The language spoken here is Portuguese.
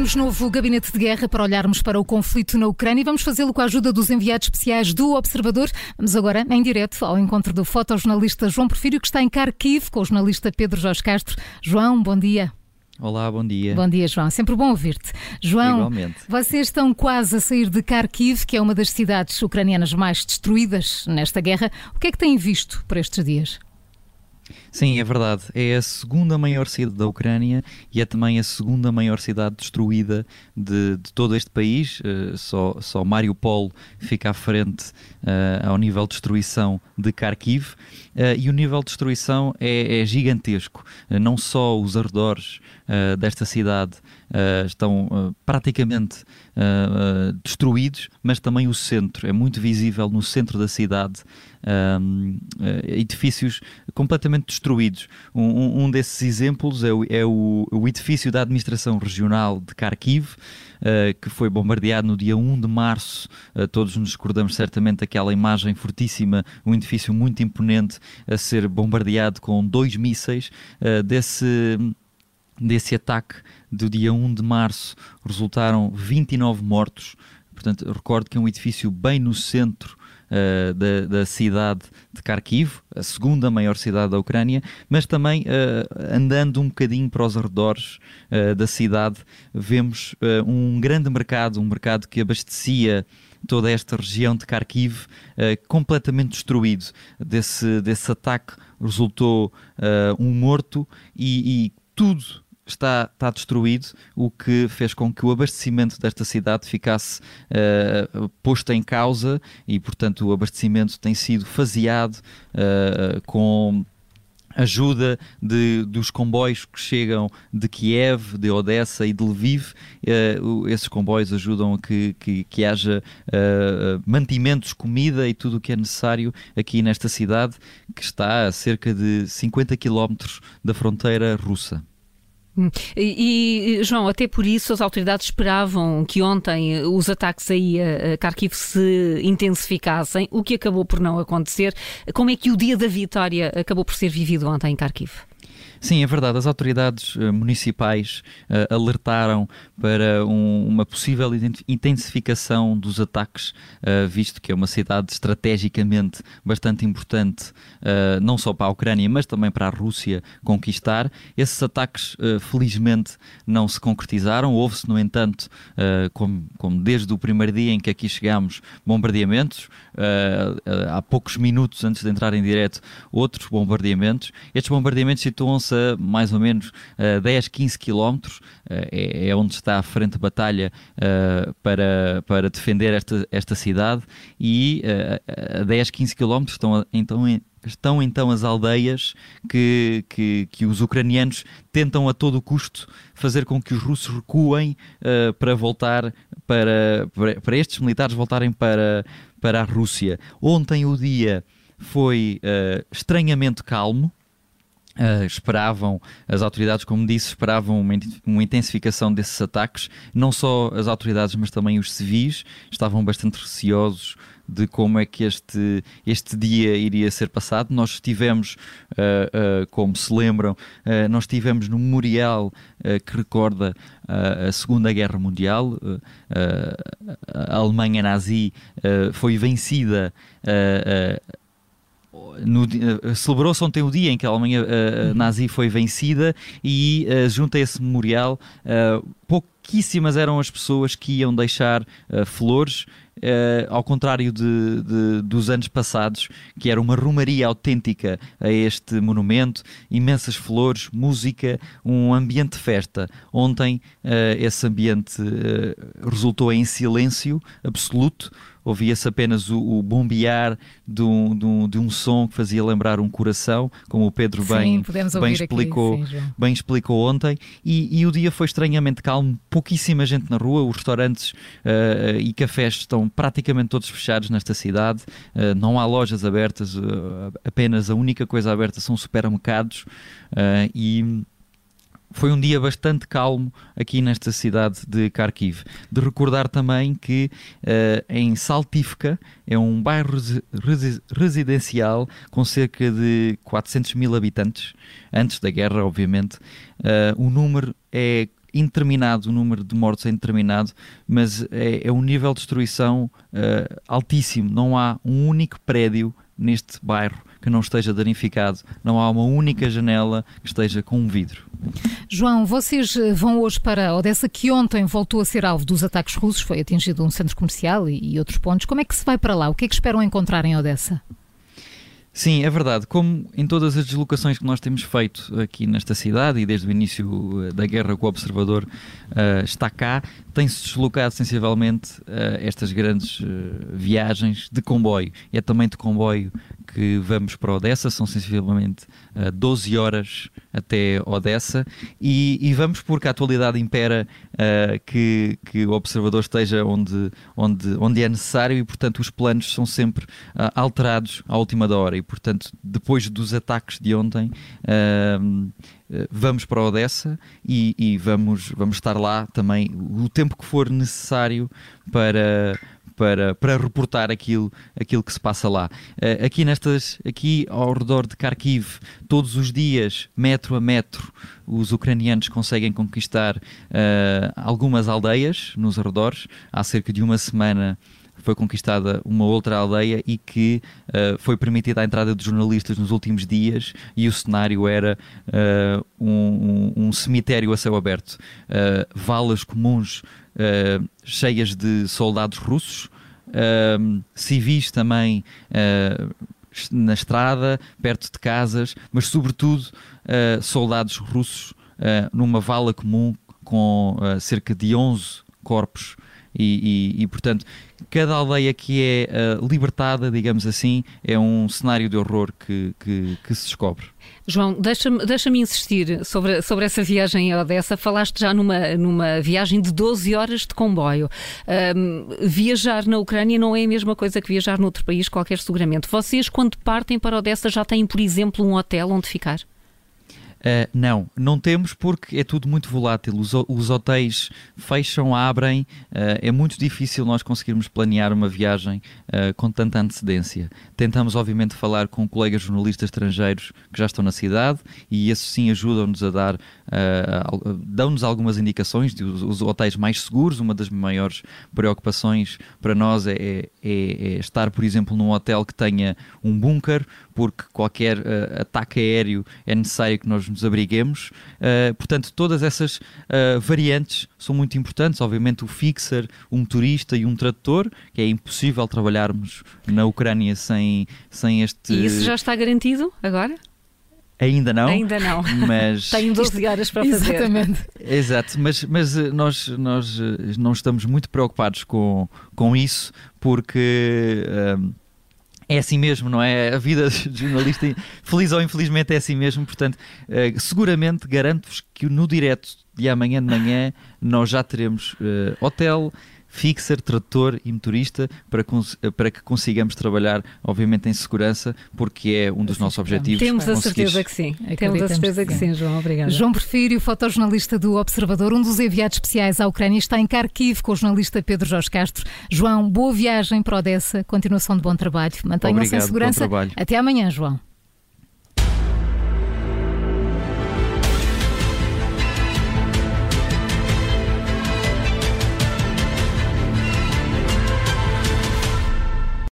Abrimos novo gabinete de guerra para olharmos para o conflito na Ucrânia e vamos fazê-lo com a ajuda dos enviados especiais do Observador. Vamos agora, em direto, ao encontro do fotojornalista João Porfírio, que está em Kharkiv, com o jornalista Pedro Jorge Castro. João, bom dia. Olá, bom dia. Bom dia, João. Sempre bom ouvir-te. João, Igualmente. vocês estão quase a sair de Kharkiv, que é uma das cidades ucranianas mais destruídas nesta guerra. O que é que têm visto por estes dias? Sim, é verdade. É a segunda maior cidade da Ucrânia e é também a segunda maior cidade destruída de, de todo este país. Uh, só, só Mariupol fica à frente uh, ao nível de destruição de Kharkiv. Uh, e o nível de destruição é, é gigantesco. não só os arredores desta cidade estão praticamente destruídos, mas também o centro. É muito visível no centro da cidade edifícios completamente destruídos. Um, um desses exemplos é, o, é o, o, edifício da Administração Regional de Kharkiv, uh, que foi bombardeado no dia 1 de março. Uh, todos nos recordamos certamente daquela imagem fortíssima, um edifício muito imponente a ser bombardeado com dois mísseis. Uh, desse desse ataque do dia 1 de março resultaram 29 mortos. Portanto, recordo que é um edifício bem no centro uh, da, da, cidade de Kharkiv, a segunda maior cidade da Ucrânia, mas também uh, andando um bocadinho para os arredores uh, da cidade, vemos um grande mercado, um mercado que abastecia toda esta região de Kharkiv completamente destruído. Desse, desse ataque resultou um morto e, e tudo está, está destruído, o que fez com que o abastecimento desta cidade ficasse uh, posto em causa e, portanto, o abastecimento tem sido faseado uh, com ajuda de, dos comboios que chegam de Kiev, de Odessa e de Lviv. Uh, esses comboios ajudam a que, que, que haja uh, mantimentos, comida e tudo o que é necessário aqui nesta cidade, que está a cerca de 50 quilómetros da fronteira russa. Hum. E, e, João, até por isso as autoridades esperavam que ontem os ataques aí a Kharkiv se intensificassem, o que acabou por não acontecer. Como é que o dia da vitória acabou por ser vivido ontem em Kharkiv? Sim, é verdade. As autoridades uh, municipais uh, alertaram para um, uma possível intensificação dos ataques, uh, visto que é uma cidade estrategicamente bastante importante, não só para a Ucrânia, mas também para a Rússia conquistar. Esses ataques, felizmente, não se concretizaram. Houve-se, no entanto, como, como, desde o primeiro dia em que aqui chegámos, bombardeamentos. há poucos minutos antes de entrar em direto, outros bombardeamentos. Estes bombardeamentos situam-se a mais ou menos uh, 10, 15 quilómetros, uh, é, é, onde está a frente de batalha uh, para, para defender esta, esta cidade e uh, a 10, 15 quilómetros estão então estão então as aldeias que, que, que, os ucranianos tentam a todo custo fazer com que os russos recuem uh, para voltar para, para, para, estes militares voltarem para, para a Rússia. Ontem o dia foi uh, estranhamente calmo. Uh, esperavam, as autoridades, como disse, esperavam uma, uma, intensificação desses ataques. Não só as autoridades, mas também os civis estavam bastante receosos de como é que este, este dia iria ser passado. Nós estivemos, uh, uh, como se lembram, nós estivemos no memorial que recorda a Segunda Guerra Mundial. a Alemanha nazi foi vencida celebrou-se ontem o dia em que a Alemanha uh, nazi foi vencida e uh, junto a esse memorial pouquíssimas eram as pessoas que iam deixar flores Uh, ao contrário de, de, dos anos passados, que era uma rumaria autêntica a este monumento, imensas flores, música, um ambiente de festa. Ontem uh, esse ambiente uh, resultou em silêncio absoluto, ouvia-se apenas o, o bombear de um, de, um, de um, som que fazia lembrar um coração, como o Pedro bem, sim, bem, explicou, aqui, sim, bem explicou ontem, e, e, o dia foi estranhamente calmo, pouquíssima gente na rua, os restaurantes uh, e cafés estão praticamente todos fechados nesta cidade, uh, não há lojas abertas, uh, apenas a única coisa aberta são supermercados e foi um dia bastante calmo aqui nesta cidade de Kharkiv. De recordar também que uh, em Saltivka é um bairro res residencial com cerca de 400 mil habitantes, antes da guerra, obviamente. Uh, o número é indeterminado, o número de mortos é indeterminado, mas é, é um nível de destruição uh, altíssimo. Não há um único prédio neste bairro que não esteja danificado, não há uma única janela que esteja com um vidro. João, vocês eh, vão hoje para Odessa, que ontem voltou a ser alvo dos ataques russos, foi atingido um centro comercial e, e outros pontos. Como é que se vai para lá? O que é que esperam encontrar em Odessa? Sim, é verdade. Como em todas as deslocações que nós temos feito aqui nesta cidade e desde o início eh, da guerra que o Observador uh, está cá, tem-se deslocado sensivelmente uh, estas grandes uh, viagens de comboio. É também de comboio que vamos para Odessa, são sensivelmente uh, 12 horas até Odessa e, e, vamos porque a atualidade impera uh, que, que o observador esteja onde, onde, onde é necessário e, portanto, os planos são sempre uh, alterados à última da hora. E, portanto, depois dos ataques de ontem uh, vamos para Odessa e, e, vamos, vamos estar lá também o tempo que for necessário para, para, para reportar aquilo, aquilo que se passa lá. Uh, aqui, nestas, aqui ao redor de Kharkiv, todos os dias, metro a metro, os ucranianos conseguem conquistar uh, algumas aldeias nos arredores. Há cerca de uma semana foi conquistada uma outra aldeia e que uh, foi permitida a entrada de jornalistas nos últimos dias e o cenário era uh, um, um, um, cemitério a céu aberto. Uh, valas comuns cheias de soldados russos, civis também na estrada, perto de casas, mas sobretudo soldados russos numa vala comum com cerca de 11 corpos e, e, e, portanto, cada aldeia que é uh, libertada, digamos assim, é um cenário de horror que, que, que se descobre. João, deixa-me deixa insistir sobre, sobre essa viagem a Odessa. Falaste já numa, numa viagem de 12 horas de comboio. Um, viajar na Ucrânia não é a mesma coisa que viajar noutro país, qualquer seguramente. Vocês, quando partem para Odessa, já têm, por exemplo, um hotel onde ficar? Uh, não, não temos porque é tudo muito volátil. Os, os hotéis fecham, abrem. Uh, é muito difícil nós conseguirmos planear uma viagem uh, com tanta antecedência. Tentamos, obviamente, falar com colegas jornalistas estrangeiros que já estão na cidade e esses sim ajudam-nos a dar, dão-nos algumas indicações de os, os, hotéis mais seguros. Uma das maiores preocupações para nós é, é, é estar, por exemplo, num hotel que tenha um bunker, porque qualquer ataque aéreo é necessário que nós nos abriguemos. Uh, portanto, todas essas uh, variantes são muito importantes. Obviamente, o fixer, um motorista e um tradutor, que é impossível trabalharmos na Ucrânia sem, sem este. E isso já está garantido agora? Ainda não. Ainda não. Mas... Tenho 12 horas para fazer. Exatamente. Exato, mas, mas eh, nós, nós não estamos muito preocupados com, com isso, porque é assim mesmo, não é? A vida de jornalista, feliz ou infelizmente, é assim mesmo. Portanto, uh, seguramente garanto-vos que no direto de amanhã de manhã nós já teremos uh, hotel, fixer, tradutor e motorista para, para que consigamos trabalhar, obviamente, em segurança, porque é um dos nossos objetivos. Temos a certeza que sim. Temos a certeza que sim, João. Obrigada. João Porfírio, fotojornalista do Observador, um dos enviados especiais à Ucrânia, está em Kharkiv com o jornalista Pedro Jorge Castro. João, boa viagem para Odessa, continuação de bom trabalho. Mantenham-se em segurança. Até amanhã, João.